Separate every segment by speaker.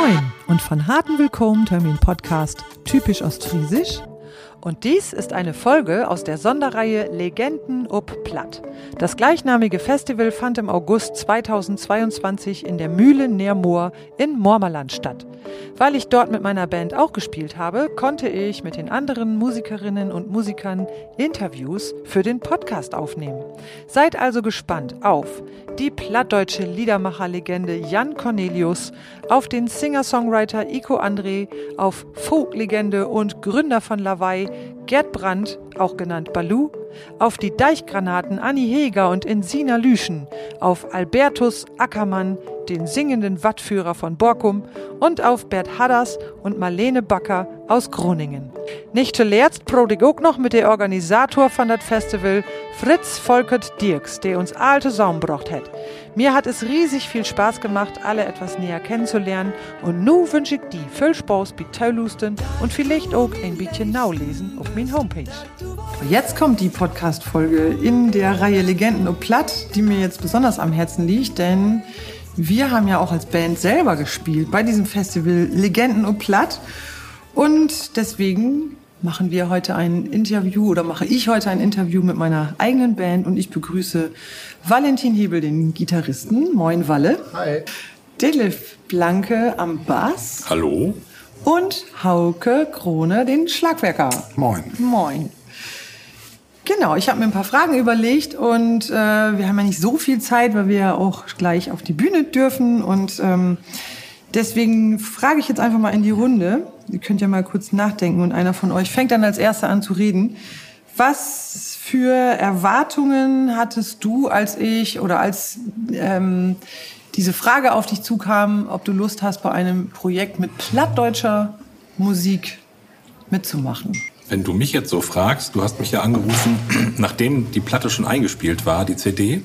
Speaker 1: Moin und von harten Willkommen Termin Podcast typisch ostfriesisch und dies ist eine Folge aus der Sonderreihe Legenden ob Platt. Das gleichnamige Festival fand im August 2022 in der Mühle Neermoor in Mormerland statt. Weil ich dort mit meiner Band auch gespielt habe, konnte ich mit den anderen Musikerinnen und Musikern Interviews für den Podcast aufnehmen. Seid also gespannt auf die plattdeutsche Liedermacherlegende Jan Cornelius, auf den Singer-Songwriter Iko André, auf Folklegende und Gründer von Lawai Gerd Brandt, auch genannt Balu, auf die Deichgranaten Anni Heger und Insina Lüschen, auf Albertus Ackermann, den singenden Wattführer von Borkum und auf Bert Hadders und Marlene Backer aus Groningen. Nicht zuletzt prodig auch noch mit der Organisator von das Festival, Fritz Volkert Dirks, der uns alte Saum brocht hat. Mir hat es riesig viel Spaß gemacht, alle etwas näher kennenzulernen und nu wünsche ich die viel Spaß bei Teulusten und vielleicht auch ein bisschen naulesen auf mein Homepage. Jetzt kommt die Podcast-Folge in der Reihe Legenden und Platt, die mir jetzt besonders am Herzen liegt, denn wir haben ja auch als Band selber gespielt bei diesem Festival Legenden und Platt. Und deswegen machen wir heute ein Interview oder mache ich heute ein Interview mit meiner eigenen Band und ich begrüße Valentin Hebel, den Gitarristen. Moin, Walle.
Speaker 2: Hi.
Speaker 1: Detlef Blanke am Bass.
Speaker 3: Hallo.
Speaker 1: Und Hauke Krone, den Schlagwerker.
Speaker 2: Moin.
Speaker 1: Moin. Genau, ich habe mir ein paar Fragen überlegt und äh, wir haben ja nicht so viel Zeit, weil wir ja auch gleich auf die Bühne dürfen und ähm, deswegen frage ich jetzt einfach mal in die Runde. Ihr könnt ja mal kurz nachdenken und einer von euch fängt dann als erster an zu reden. Was für Erwartungen hattest du, als ich oder als ähm, diese Frage auf dich zukam, ob du Lust hast, bei einem Projekt mit plattdeutscher Musik mitzumachen?
Speaker 3: Wenn du mich jetzt so fragst, du hast mich ja angerufen, nachdem die Platte schon eingespielt war, die CD.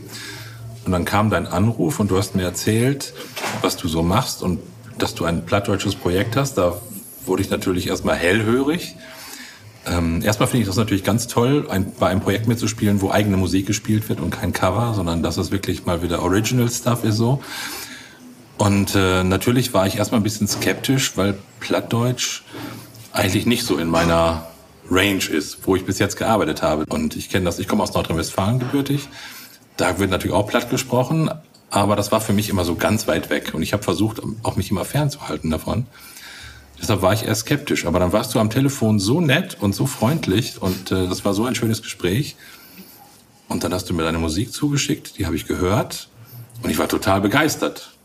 Speaker 3: Und dann kam dein Anruf und du hast mir erzählt, was du so machst und dass du ein plattdeutsches Projekt hast. Da wurde ich natürlich erstmal hellhörig. Ähm, erstmal finde ich das natürlich ganz toll, ein, bei einem Projekt mitzuspielen, wo eigene Musik gespielt wird und kein Cover, sondern dass es wirklich mal wieder Original Stuff ist so. Und äh, natürlich war ich erstmal ein bisschen skeptisch, weil Plattdeutsch eigentlich nicht so in meiner Range ist, wo ich bis jetzt gearbeitet habe. Und ich kenne das, ich komme aus Nordrhein-Westfalen gebürtig. Da wird natürlich auch platt gesprochen, aber das war für mich immer so ganz weit weg. Und ich habe versucht, auch mich immer fernzuhalten davon. Deshalb war ich eher skeptisch. Aber dann warst du am Telefon so nett und so freundlich und äh, das war so ein schönes Gespräch. Und dann hast du mir deine Musik zugeschickt, die habe ich gehört und ich war total begeistert.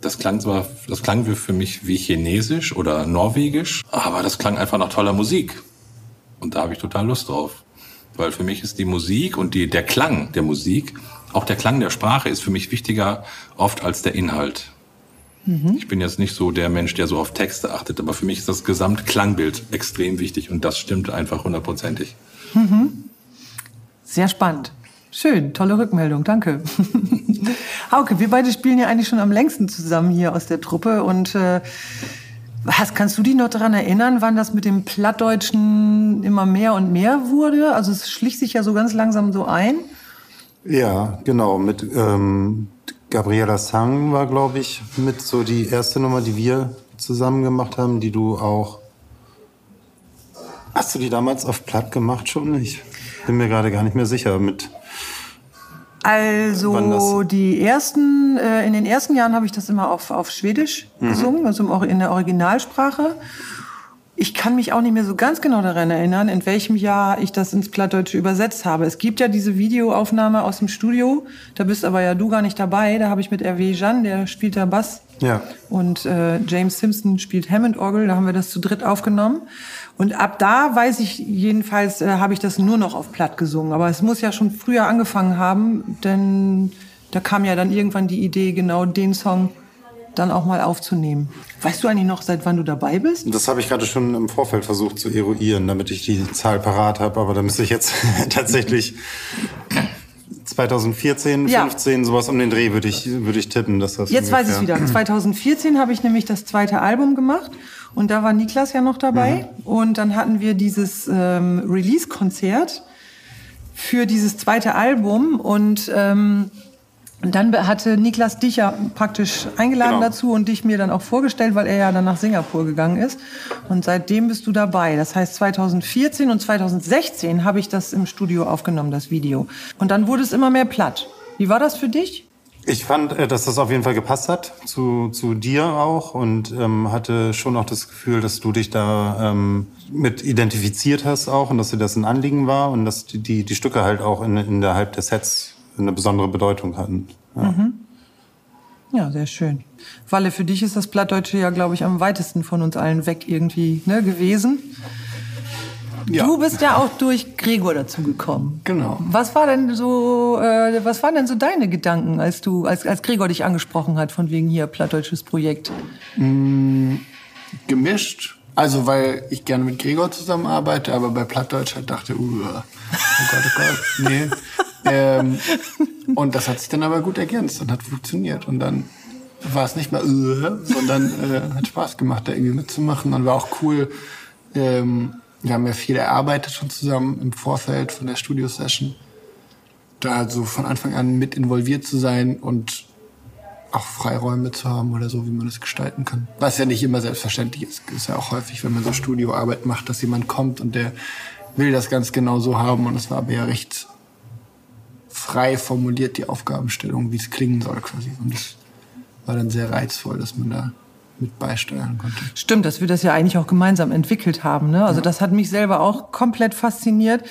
Speaker 3: Das klang zwar, das klang für mich wie Chinesisch oder Norwegisch, aber das klang einfach nach toller Musik. Und da habe ich total Lust drauf. Weil für mich ist die Musik und die, der Klang der Musik, auch der Klang der Sprache ist für mich wichtiger oft als der Inhalt. Mhm. Ich bin jetzt nicht so der Mensch, der so auf Texte achtet, aber für mich ist das Gesamtklangbild extrem wichtig und das stimmt einfach hundertprozentig.
Speaker 1: Mhm. Sehr spannend. Schön, tolle Rückmeldung, danke. Hauke, wir beide spielen ja eigentlich schon am längsten zusammen hier aus der Truppe und äh, was, kannst du dich noch daran erinnern, wann das mit dem Plattdeutschen immer mehr und mehr wurde? Also es schlich sich ja so ganz langsam so ein.
Speaker 2: Ja, genau. Mit ähm, Gabriela Sang war, glaube ich, mit so die erste Nummer, die wir zusammen gemacht haben, die du auch. Hast du die damals auf Platt gemacht schon? Ich bin mir gerade gar nicht mehr sicher. Mit
Speaker 1: also die ersten, äh, in den ersten Jahren habe ich das immer auf, auf Schwedisch mhm. gesungen, also in der Originalsprache. Ich kann mich auch nicht mehr so ganz genau daran erinnern, in welchem Jahr ich das ins Plattdeutsche übersetzt habe. Es gibt ja diese Videoaufnahme aus dem Studio, da bist aber ja du gar nicht dabei. Da habe ich mit Hervé Jeanne, der spielt da Bass.
Speaker 2: Ja.
Speaker 1: Und äh, James Simpson spielt Hammond-Orgel, da haben wir das zu dritt aufgenommen. Und ab da weiß ich jedenfalls, äh, habe ich das nur noch auf Platt gesungen. Aber es muss ja schon früher angefangen haben, denn da kam ja dann irgendwann die Idee, genau den Song dann auch mal aufzunehmen. Weißt du eigentlich noch, seit wann du dabei bist?
Speaker 2: Das habe ich gerade schon im Vorfeld versucht zu eruieren, damit ich die Zahl parat habe. Aber da müsste ich jetzt tatsächlich 2014, ja. 15, sowas um den Dreh würde ich, würde ich tippen. Dass das
Speaker 1: jetzt ungefähr. weiß ich wieder. 2014 habe ich nämlich das zweite Album gemacht. Und da war Niklas ja noch dabei. Mhm. Und dann hatten wir dieses ähm, Release-Konzert für dieses zweite Album. Und ähm, Und dann hatte Niklas dich ja praktisch eingeladen
Speaker 2: Genau.
Speaker 1: dazu und dich mir dann auch vorgestellt, weil er ja dann nach Singapur gegangen ist. Und seitdem bist du dabei. Das heißt, 2014 und 2016 habe ich das im Studio aufgenommen, das Video. Und dann wurde es immer mehr platt. Wie war das für dich?
Speaker 2: Ich fand, äh, dass das auf jeden Fall gepasst hat zu, zu dir auch und ähm, hatte schon auch das Gefühl, dass du dich da ähm, mit identifiziert hast auch und dass dir das ein Anliegen war und dass die, die, die Stücke halt auch in, innerhalb der Sets eine besondere Bedeutung hatten. Ja.
Speaker 1: Ja, sehr schön. Walle, für dich ist das Plattdeutsche ja, glaube ich, am weitesten von uns allen weg irgendwie ne, gewesen.
Speaker 4: Ja.
Speaker 1: Du bist ja auch durch Gregor dazu gekommen.
Speaker 4: Genau.
Speaker 1: Was war denn so, äh, was waren denn so deine Gedanken, als du, als, als Gregor dich angesprochen hat, von wegen hier plattdeutsches Projekt?
Speaker 4: gemischt. Also, weil ich gerne mit Gregor zusammenarbeite, aber bei Plattdeutsch halt dachte, uh, oh Gott, oh Gott, nee. ähm, und das hat sich dann aber gut ergänzt und hat funktioniert. Und dann war es nicht mehr, uh, sondern äh, hat Spaß gemacht, da irgendwie mitzumachen. Und war auch cool. Ähm, wir haben ja viel erarbeitet schon zusammen im Vorfeld von der Studio-Session. Da so von Anfang an mit involviert zu sein und auch Freiräume zu haben oder so, wie man das gestalten kann. Was ja nicht immer selbstverständlich ist. Ist ja auch häufig, wenn man so Studioarbeit macht, dass jemand kommt und der will das ganz genau so haben. Und es war aber ja recht frei formuliert, die Aufgabenstellung, wie es klingen soll quasi. Und es war dann sehr reizvoll, dass man da mit beisteuern konnte.
Speaker 1: Stimmt, dass wir das ja eigentlich auch gemeinsam entwickelt haben. Ne? Also das hat mich selber auch komplett fasziniert,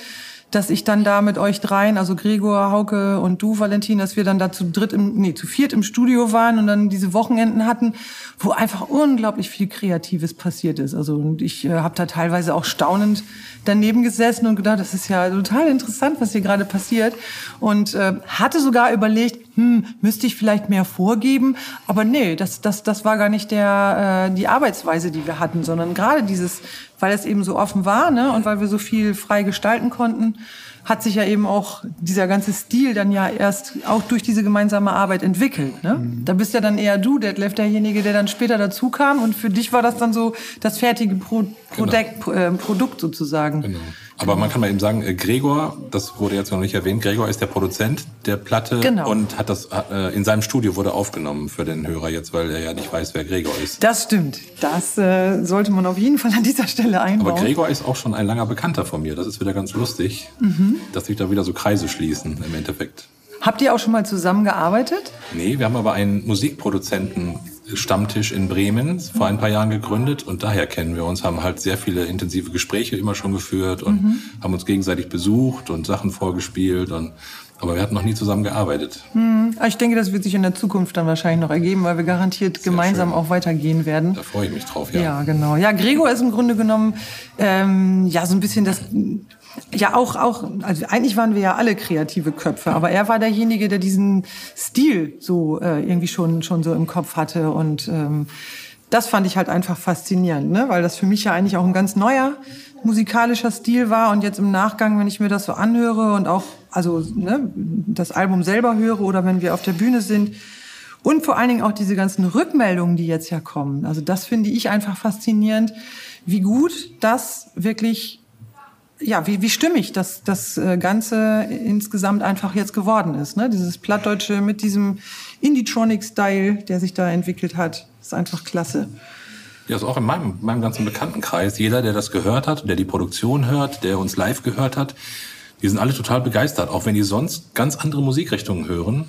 Speaker 1: dass ich dann da mit euch dreien, also Gregor, Hauke und du, Valentin, dass wir dann da zu dritt, im, nee, zu viert im Studio waren und dann diese Wochenenden hatten, wo einfach unglaublich viel Kreatives passiert ist. Also und ich äh, habe da teilweise auch staunend daneben gesessen und gedacht, das ist ja total interessant, was hier gerade passiert. Und äh, hatte sogar überlegt, hm, müsste ich vielleicht mehr vorgeben? Aber nee, das, das, das war gar nicht der, äh, die Arbeitsweise, die wir hatten, sondern gerade dieses, weil es eben so offen war ne, und weil wir so viel frei gestalten konnten, hat sich ja eben auch dieser ganze Stil dann ja erst auch durch diese gemeinsame Arbeit entwickelt. Ne? Da bist ja dann eher du, Detlef, derjenige, der dann später dazu kam und für dich war das dann so das fertige Pro Produkt, äh, Produkt sozusagen.
Speaker 3: Genau. Aber man kann mal eben sagen, äh, Gregor, das wurde jetzt noch nicht erwähnt, Gregor ist der Produzent der Platte
Speaker 1: Genau.
Speaker 3: und hat das äh, in seinem Studio wurde aufgenommen für den Hörer jetzt, weil er ja nicht weiß, wer Gregor ist.
Speaker 1: Das stimmt. Das äh, sollte man auf jeden Fall an dieser Stelle einbauen.
Speaker 3: Aber Gregor ist auch schon ein langer Bekannter von mir. Das ist wieder ganz lustig, dass sich da wieder so Kreise schließen im Endeffekt.
Speaker 1: Habt ihr auch schon mal zusammengearbeitet?
Speaker 3: Nee, wir haben aber einen Musikproduzenten-Stammtisch in Bremen vor ein paar Jahren gegründet und daher kennen wir uns, haben halt sehr viele intensive Gespräche immer schon geführt und haben uns gegenseitig besucht und Sachen vorgespielt und aber wir hatten noch nie zusammen gearbeitet.
Speaker 1: Ah, Ich denke, das wird sich in der Zukunft dann wahrscheinlich noch ergeben, weil wir garantiert gemeinsam
Speaker 3: schön.
Speaker 1: auch weitergehen werden.
Speaker 3: Da freue ich mich drauf,
Speaker 1: Ja.
Speaker 3: ja.
Speaker 1: genau. Ja, Gregor ist im Grunde genommen ähm, ja so ein bisschen das. Ja, auch, auch, also eigentlich waren wir ja alle kreative Köpfe, aber er war derjenige, der diesen Stil so äh, irgendwie schon, schon so im Kopf hatte. Und ähm, das fand ich halt einfach faszinierend, ne? weil das für mich ja eigentlich auch ein ganz neuer musikalischer Stil war. Und jetzt im Nachgang, wenn ich mir das so anhöre und auch also ne, das Album selber höre oder wenn wir auf der Bühne sind, und vor allen Dingen auch diese ganzen Rückmeldungen, die jetzt ja kommen. Also das finde ich einfach faszinierend, wie gut das wirklich, ja, wie, wie stimmig das, das äh, Ganze insgesamt einfach jetzt geworden ist. Ne? Dieses Plattdeutsche mit diesem Indie-Tronic-Style, der sich da entwickelt hat, ist einfach klasse.
Speaker 3: Ja, ist auch in meinem, meinem ganzen Bekanntenkreis. Jeder, der das gehört hat, der die Produktion hört, der uns live gehört hat, die sind alle total begeistert, auch wenn die sonst ganz andere Musikrichtungen hören.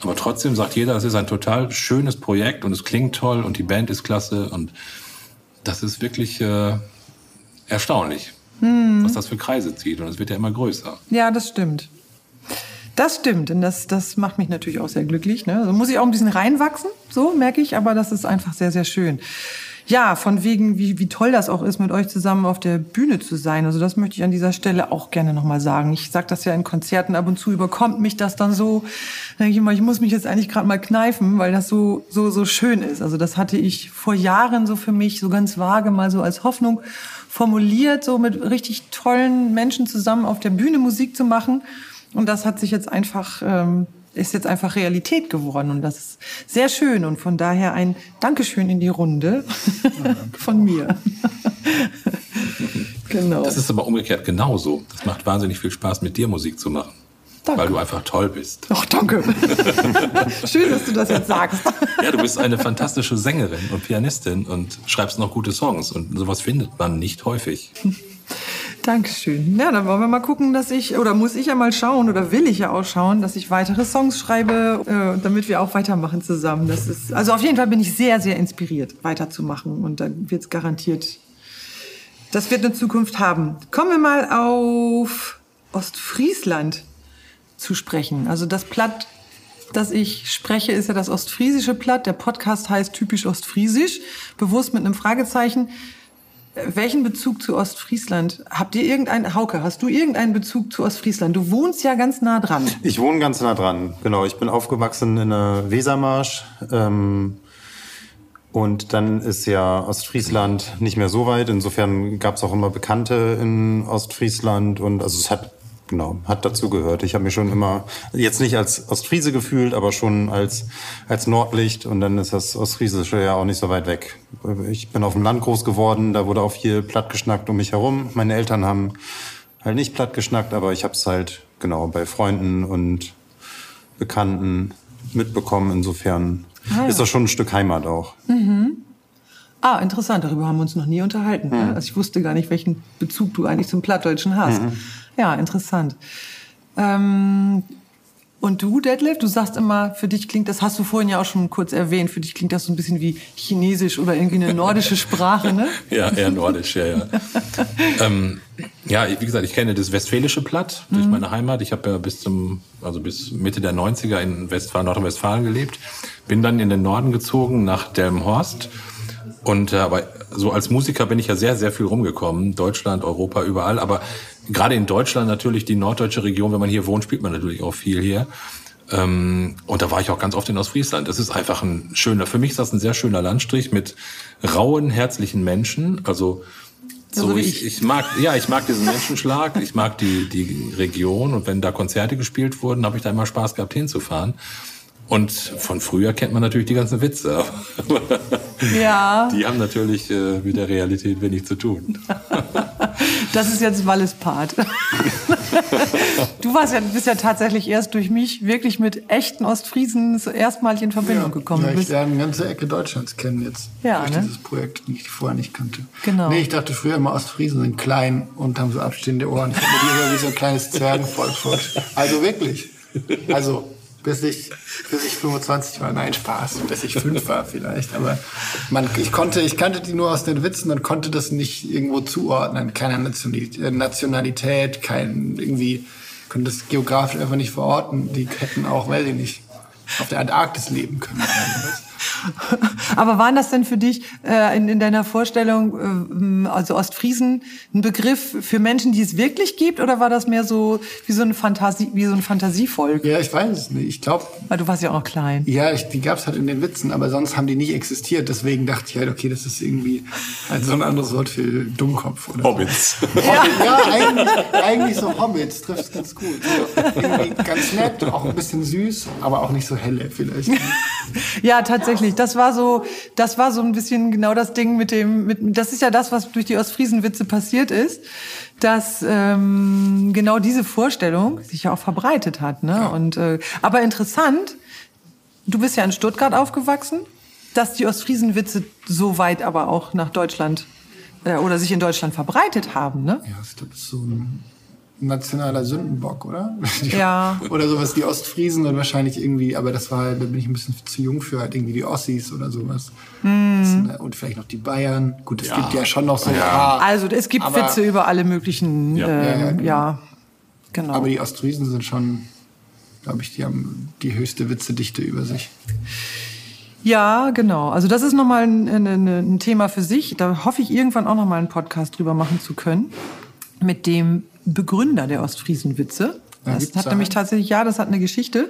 Speaker 3: Aber trotzdem sagt jeder, es ist ein total schönes Projekt und es klingt toll und die Band ist klasse und das ist wirklich äh, erstaunlich, was das für Kreise zieht und es wird ja immer größer.
Speaker 1: Ja, das stimmt. Das stimmt, und das, das macht mich natürlich auch sehr glücklich. Ne? Also muss ich auch ein bisschen reinwachsen, so merke ich, aber das ist einfach sehr, sehr schön. Ja, von wegen, wie, wie toll das auch ist, mit euch zusammen auf der Bühne zu sein. Also das möchte ich an dieser Stelle auch gerne nochmal sagen. Ich sage das ja in Konzerten ab und zu, überkommt mich das dann so. Da denke ich immer, ich muss mich jetzt eigentlich gerade mal kneifen, weil das so, so, so schön ist. Also das hatte ich vor Jahren so für mich so ganz vage mal so als Hoffnung formuliert, so mit richtig tollen Menschen zusammen auf der Bühne Musik zu machen. Und das hat sich jetzt einfach, ähm, ist jetzt einfach Realität geworden. Und das ist sehr schön. Und von daher ein Dankeschön in die Runde von mir. genau.
Speaker 3: Das ist aber umgekehrt genauso. Das macht wahnsinnig viel Spaß, mit dir Musik zu machen.
Speaker 1: Danke.
Speaker 3: weil du einfach toll bist.
Speaker 1: Ach, danke. Schön, dass du das jetzt sagst.
Speaker 3: Ja, du bist eine fantastische Sängerin und Pianistin und schreibst noch gute Songs und sowas findet man nicht häufig.
Speaker 1: Dankeschön. Ja, dann wollen wir mal gucken, dass ich, oder muss ich ja mal schauen, oder will ich ja auch schauen, dass ich weitere Songs schreibe, äh, damit wir auch weitermachen zusammen. Das ist, also auf jeden Fall bin ich sehr, sehr inspiriert, weiterzumachen. Und dann wird es garantiert, das wird eine Zukunft haben. Kommen wir mal auf Ostfriesland zu sprechen. Also das Platt, das ich spreche, ist ja das ostfriesische Platt. Der Podcast heißt typisch ostfriesisch, bewusst mit einem Fragezeichen. Welchen Bezug zu Ostfriesland? Habt ihr irgendeinen, Hauke, hast du irgendeinen Bezug zu Ostfriesland? Du wohnst ja ganz nah dran.
Speaker 2: Ich wohne ganz nah dran, genau. Ich bin aufgewachsen in der Wesermarsch. Ähm, und dann ist ja Ostfriesland nicht mehr so weit. Insofern gab es auch immer Bekannte in Ostfriesland. Und also es hat genau, hat dazu gehört. Ich habe mich schon immer, jetzt nicht als Ostfriese gefühlt, aber schon als, als Nordlicht. Und dann ist das Ostfriesische ja auch nicht so weit weg. Ich bin auf dem Land groß geworden, da wurde auch viel platt geschnackt um mich herum. Meine Eltern haben halt nicht platt geschnackt, aber ich habe es halt, genau, bei Freunden und Bekannten mitbekommen. Insofern ah, ja. ist das schon ein Stück Heimat auch.
Speaker 1: Mhm. Ah, interessant. Darüber haben wir uns noch nie unterhalten. Mhm. Also ich wusste gar nicht, welchen Bezug du eigentlich zum Plattdeutschen hast. Mhm. Ja, interessant. Ähm, und du, Detlef, du sagst immer, für dich klingt das, hast du vorhin ja auch schon kurz erwähnt, für dich klingt das so ein bisschen wie Chinesisch oder irgendwie eine nordische Sprache, ne?
Speaker 3: ja, eher nordisch, ja, ja. ähm, ja, wie gesagt, ich kenne das westfälische Platt durch mhm. meine Heimat. Ich habe ja bis zum, also bis Mitte der 90er in Westfalen, Nordrhein-Westfalen gelebt. Bin dann in den Norden gezogen, nach Delmenhorst. Und äh, aber so als Musiker bin ich ja sehr, sehr viel rumgekommen. Deutschland, Europa, überall. Aber gerade in Deutschland natürlich, die norddeutsche Region, wenn man hier wohnt, spielt man natürlich auch viel hier. Ähm, und da war ich auch ganz oft in Ostfriesland. Das ist einfach ein schöner, für mich ist das ein sehr schöner Landstrich mit rauen, herzlichen Menschen. Also so, also ich, ich mag, ja, ich mag diesen Menschenschlag, ich mag die, die Region und wenn da Konzerte gespielt wurden, habe ich da immer Spaß gehabt hinzufahren. Und von früher kennt man natürlich die ganzen Witze.
Speaker 1: Ja.
Speaker 3: Die haben natürlich äh, mit der Realität wenig zu tun.
Speaker 1: Das ist jetzt Walles Part. Du warst ja, bist ja tatsächlich erst durch mich wirklich mit echten Ostfriesen erstmalig in Verbindung
Speaker 4: ja,
Speaker 1: gekommen.
Speaker 4: Ja, ich lerne eine ganze Ecke Deutschlands kennen jetzt.
Speaker 1: Ja,
Speaker 4: durch
Speaker 1: ne?
Speaker 4: dieses Projekt, die ich vorher nicht kannte.
Speaker 1: Genau.
Speaker 4: Nee, ich dachte früher immer, Ostfriesen sind klein und haben so abstehende Ohren. Ich habe mir wie so ein kleines Zwergenvolk vorgestellt. Also wirklich. Also bis ich, bis ich 25 war. Nein, Spaß, bis ich fünf war vielleicht. Aber man, ich konnte, ich kannte die nur aus den Witzen und konnte das nicht irgendwo zuordnen. Keine Nationalität, kein irgendwie, konnte das geografisch einfach nicht verorten. Die hätten auch, weiß ich nicht, auf der Antarktis leben können.
Speaker 1: Aber waren das denn für dich äh, in, in deiner Vorstellung, äh, also Ostfriesen, ein Begriff für Menschen, die es wirklich gibt, oder war das mehr so wie so ein Fantasie, wie so ein Fantasievolk?
Speaker 4: Ja, ich weiß es nicht. Ich glaube.
Speaker 1: Weil du warst ja auch noch klein.
Speaker 4: Ja, ich, die gab's halt in den Witzen, aber sonst haben die nicht existiert. Deswegen dachte ich halt, okay, das ist irgendwie halt so ein anderes Wort für Dummkopf. Oder
Speaker 3: Hobbits.
Speaker 4: So. Ja, ja eigentlich, eigentlich so Hobbits trifft es ganz gut. So, irgendwie ganz nett, auch ein bisschen süß, aber auch nicht so helle vielleicht.
Speaker 1: ja, tatsächlich. Das war so, das war so ein bisschen genau das Ding mit dem, mit, das ist ja das, was durch die Ostfriesenwitze passiert ist, dass ähm, genau diese Vorstellung sich ja auch verbreitet hat. Ne? Ja. Und äh, aber interessant, du bist ja in Stuttgart aufgewachsen, dass die Ostfriesenwitze so weit aber auch nach Deutschland äh, oder sich in Deutschland verbreitet haben. Ne?
Speaker 4: Ja, ich glaube, so ein nationaler Sündenbock, oder?
Speaker 1: Ja.
Speaker 4: oder sowas, die Ostfriesen und wahrscheinlich irgendwie, aber das war, da bin ich ein bisschen zu jung für, halt irgendwie die Ossis oder sowas. Mm. Und vielleicht noch die Bayern. Gut, es ja. gibt ja schon noch so ein paar.
Speaker 1: Also es gibt aber, Witze über alle möglichen, ja, äh, ja, genau. ja, genau.
Speaker 4: Aber die Ostfriesen sind schon, glaube ich, die haben die höchste Witzedichte über sich.
Speaker 1: Ja, genau. Also das ist nochmal ein, ein, ein Thema für sich. Da hoffe ich irgendwann auch nochmal einen Podcast drüber machen zu können. Mit dem Begründer der Ostfriesenwitze. Das hat nämlich tatsächlich, ja, das hat eine Geschichte.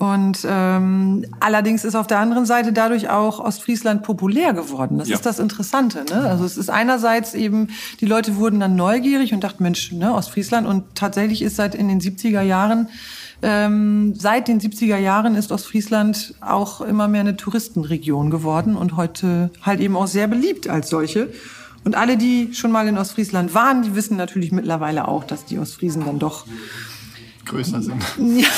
Speaker 1: Und ähm, allerdings ist auf der anderen Seite dadurch auch Ostfriesland populär geworden. Das ja. ist das Interessante. Ne? Also es ist einerseits eben, die Leute wurden dann neugierig und dachten, Mensch, ne, Ostfriesland. Und tatsächlich ist seit in den 70er Jahren, ähm, seit den 70er Jahren ist Ostfriesland auch immer mehr eine Touristenregion geworden und heute halt eben auch sehr beliebt als solche. Und alle, die schon mal in Ostfriesland waren, die wissen natürlich mittlerweile auch, dass die Ostfriesen dann doch
Speaker 4: größer sind.
Speaker 1: Ja.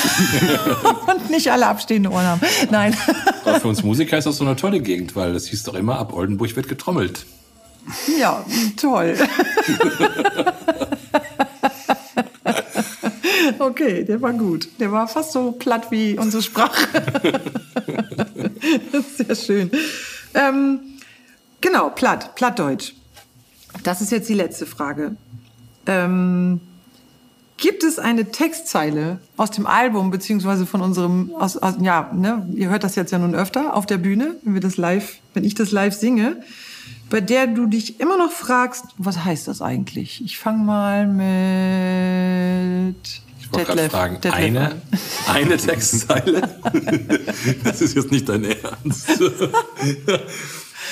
Speaker 1: und nicht alle abstehende Ohren haben. Nein.
Speaker 3: Aber für uns Musiker ist das so eine tolle Gegend, weil es hieß doch immer, ab Oldenburg wird getrommelt.
Speaker 1: Ja, toll. Okay, der war gut. Der war fast so platt wie unsere Sprache. Sehr schön. Ähm, genau, platt, plattdeutsch. Das ist jetzt die letzte Frage. Ähm, gibt es eine Textzeile aus dem Album beziehungsweise von unserem, aus, aus, ja, ne, ihr hört das jetzt ja nun öfter auf der Bühne, wenn wir das live, wenn ich das live singe, bei der du dich immer noch fragst, was heißt das eigentlich? Ich fange mal mit
Speaker 3: Ich wollte gerade fragen, eine, eine Textzeile? das ist jetzt nicht dein Ernst.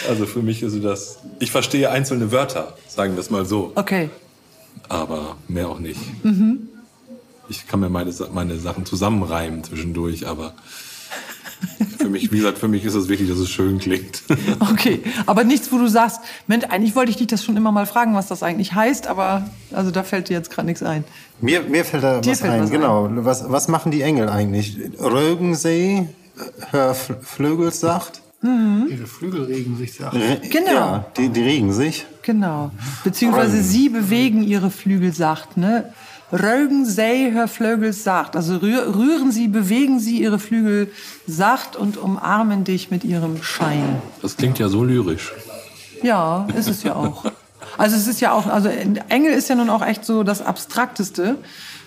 Speaker 3: Also für mich ist das, ich verstehe einzelne Wörter, sagen wir es mal so.
Speaker 1: Okay.
Speaker 3: Aber mehr auch nicht. Mhm. Ich kann mir meine, meine Sachen zusammenreimen zwischendurch, aber für mich, wie gesagt, für mich ist es wichtig, dass es schön klingt.
Speaker 1: Okay, aber nichts, wo du sagst, Mensch, eigentlich wollte ich dich das schon immer mal fragen, was das eigentlich heißt, aber also da fällt dir jetzt gerade nichts ein.
Speaker 2: Mir, mir fällt da
Speaker 1: Dir
Speaker 2: was
Speaker 1: fällt
Speaker 2: ein,
Speaker 1: was
Speaker 2: genau. Was, was machen die Engel eigentlich? Rögensee, Hör Flügel sagt.
Speaker 4: Ihre Flügel regen sich ja.
Speaker 1: Genau.
Speaker 2: Ja, die, die regen sich.
Speaker 1: Genau. Beziehungsweise sie bewegen ihre Flügel sacht, ne? Rögen sei hör Flügel sacht. Also rühr, rühren sie, bewegen sie ihre Flügel sacht und umarmen dich mit ihrem Schein.
Speaker 3: Das klingt ja so lyrisch.
Speaker 1: Ja, ist es ja auch. Also es ist ja auch, also Engel ist ja nun auch echt so das Abstrakteste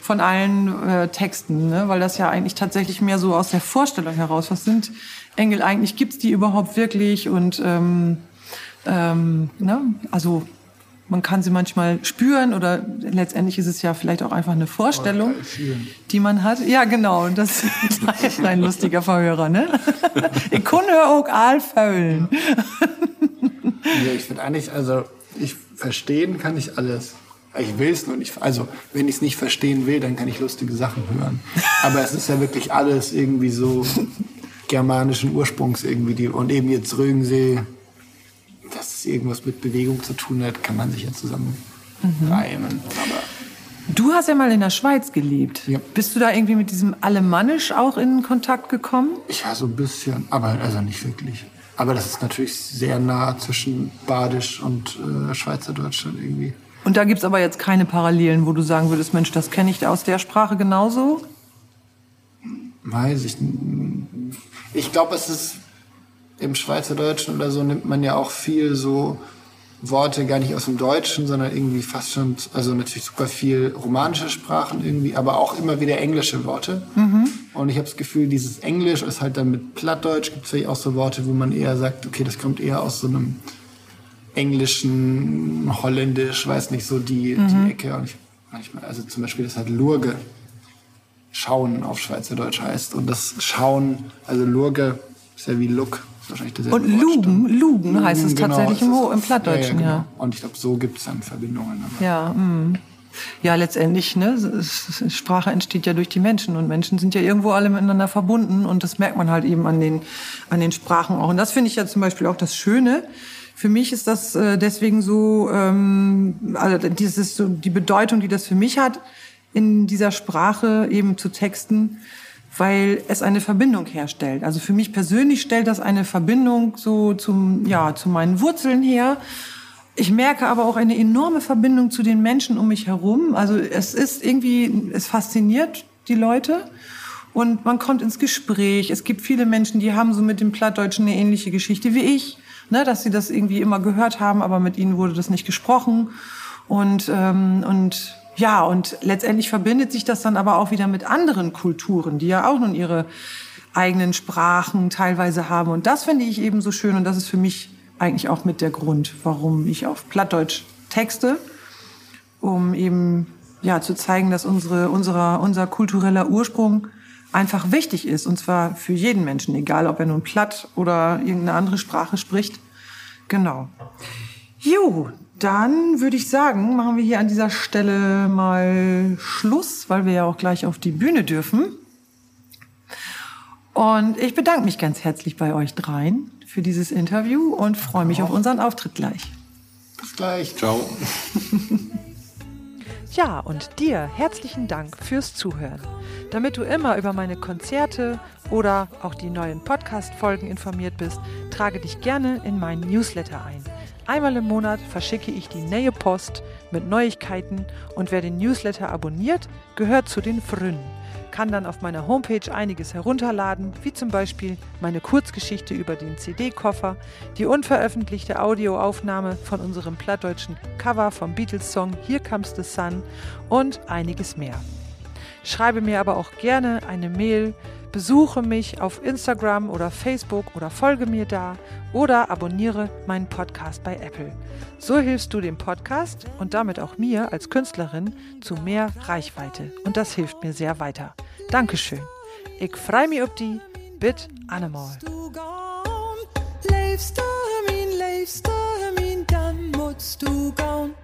Speaker 1: von allen äh, Texten, ne? weil das ja eigentlich tatsächlich mehr so aus der Vorstellung heraus, was sind Engel eigentlich, gibt's die überhaupt wirklich und ähm, ähm, ne? also man kann sie manchmal spüren oder letztendlich ist es ja vielleicht auch einfach eine Vorstellung, die man hat. Ja, genau. Und das ist ein lustiger Verhörer, ne? Ich kann auch all faulen.
Speaker 4: Ja, ich finde eigentlich, also ich verstehen kann ich alles. Ich will es nur nicht. Also wenn ich es nicht verstehen will, dann kann ich lustige Sachen hören. Aber es ist ja wirklich alles irgendwie so germanischen Ursprungs irgendwie die und eben jetzt Rögensee, dass es irgendwas mit Bewegung zu tun hat, kann man sich ja zusammen reimen. Aber
Speaker 1: Du hast ja mal in der Schweiz gelebt.
Speaker 4: Ja.
Speaker 1: Bist du da irgendwie mit diesem Alemannisch auch in Kontakt gekommen?
Speaker 4: ja, so ein bisschen, aber also nicht wirklich. Aber das ist natürlich sehr nah zwischen Badisch und äh, Schweizerdeutschland irgendwie.
Speaker 1: Und da gibt's aber jetzt keine Parallelen, wo du sagen würdest, Mensch, das kenne ich aus der Sprache genauso?
Speaker 4: Weiß ich. Ich glaube, es ist im Schweizerdeutschen oder so nimmt man ja auch viel so Worte gar nicht aus dem Deutschen, sondern irgendwie fast schon, also natürlich super viel romanische Sprachen irgendwie, aber auch immer wieder englische Worte. Und ich habe das Gefühl, dieses Englisch ist halt dann mit Plattdeutsch gibt es vielleicht auch so Worte, wo man eher sagt, okay, das kommt eher aus so einem englischen, holländisch, weiß nicht, so die, die Ecke. Und ich manchmal, also zum Beispiel das halt Lurge. Schauen auf Schweizerdeutsch heißt. Und das Schauen, also Lurge, ist ja wie Look. Ist wahrscheinlich derselbe
Speaker 1: Und. Lugen, Lugen heißt es
Speaker 4: Genau,
Speaker 1: tatsächlich im,
Speaker 4: es ist-
Speaker 1: im Plattdeutschen, ja.
Speaker 4: genau. Und ich glaube, so gibt es dann Verbindungen.
Speaker 1: Ja, mm. ja, letztendlich, ne, Sprache entsteht ja durch die Menschen und Menschen sind ja irgendwo alle miteinander verbunden und das merkt man halt eben an den, an den Sprachen auch. Und das finde ich ja zum Beispiel auch das Schöne. Für mich ist das äh, deswegen so, ähm, also dieses so die Bedeutung, die das für mich hat, in dieser Sprache eben zu texten, weil es eine Verbindung herstellt. Also für mich persönlich stellt das eine Verbindung so zum, ja, zu meinen Wurzeln her. Ich merke aber auch eine enorme Verbindung zu den Menschen um mich herum. Also es ist irgendwie, es fasziniert die Leute und man kommt ins Gespräch. Es gibt viele Menschen, die haben so mit dem Plattdeutschen eine ähnliche Geschichte wie ich, ne, dass sie das irgendwie immer gehört haben, aber mit ihnen wurde das nicht gesprochen. Und, ähm, und ja, und letztendlich verbindet sich das dann aber auch wieder mit anderen Kulturen, die ja auch nun ihre eigenen Sprachen teilweise haben. Und das finde ich eben so schön und das ist für mich eigentlich auch mit der Grund, warum ich auf Plattdeutsch texte, um eben ja zu zeigen, dass unsere, unserer, unser kultureller Ursprung einfach wichtig ist und zwar für jeden Menschen, egal ob er nun Platt oder irgendeine andere Sprache spricht. Genau. Jo, dann würde ich sagen, machen wir hier an dieser Stelle mal Schluss, weil wir ja auch gleich auf die Bühne dürfen. Und ich bedanke mich ganz herzlich bei euch dreien für dieses Interview und freue mich auf unseren Auftritt gleich.
Speaker 4: bis gleich.
Speaker 3: Ciao.
Speaker 1: Ja, und dir herzlichen Dank fürs Zuhören. Damit du immer über meine Konzerte oder auch die neuen Podcast-Folgen informiert bist, trage dich gerne in meinen Newsletter ein. Einmal im Monat verschicke ich die neue Post mit Neuigkeiten und wer den Newsletter abonniert, gehört zu den Frünen kann dann auf meiner Homepage einiges herunterladen, wie zum Beispiel meine Kurzgeschichte über den CD-Koffer, die unveröffentlichte Audioaufnahme von unserem plattdeutschen Cover vom Beatles-Song Here Comes the Sun und einiges mehr. Schreibe mir aber auch gerne eine Mail, besuche mich auf Instagram oder Facebook oder folge mir da oder abonniere meinen Podcast bei Apple. So hilfst du dem Podcast und damit auch mir als Künstlerin zu mehr Reichweite und das hilft mir sehr weiter. Dankeschön. Ich freue mich auf die Bit Animal. Leefst du min, leefst du min, du gone.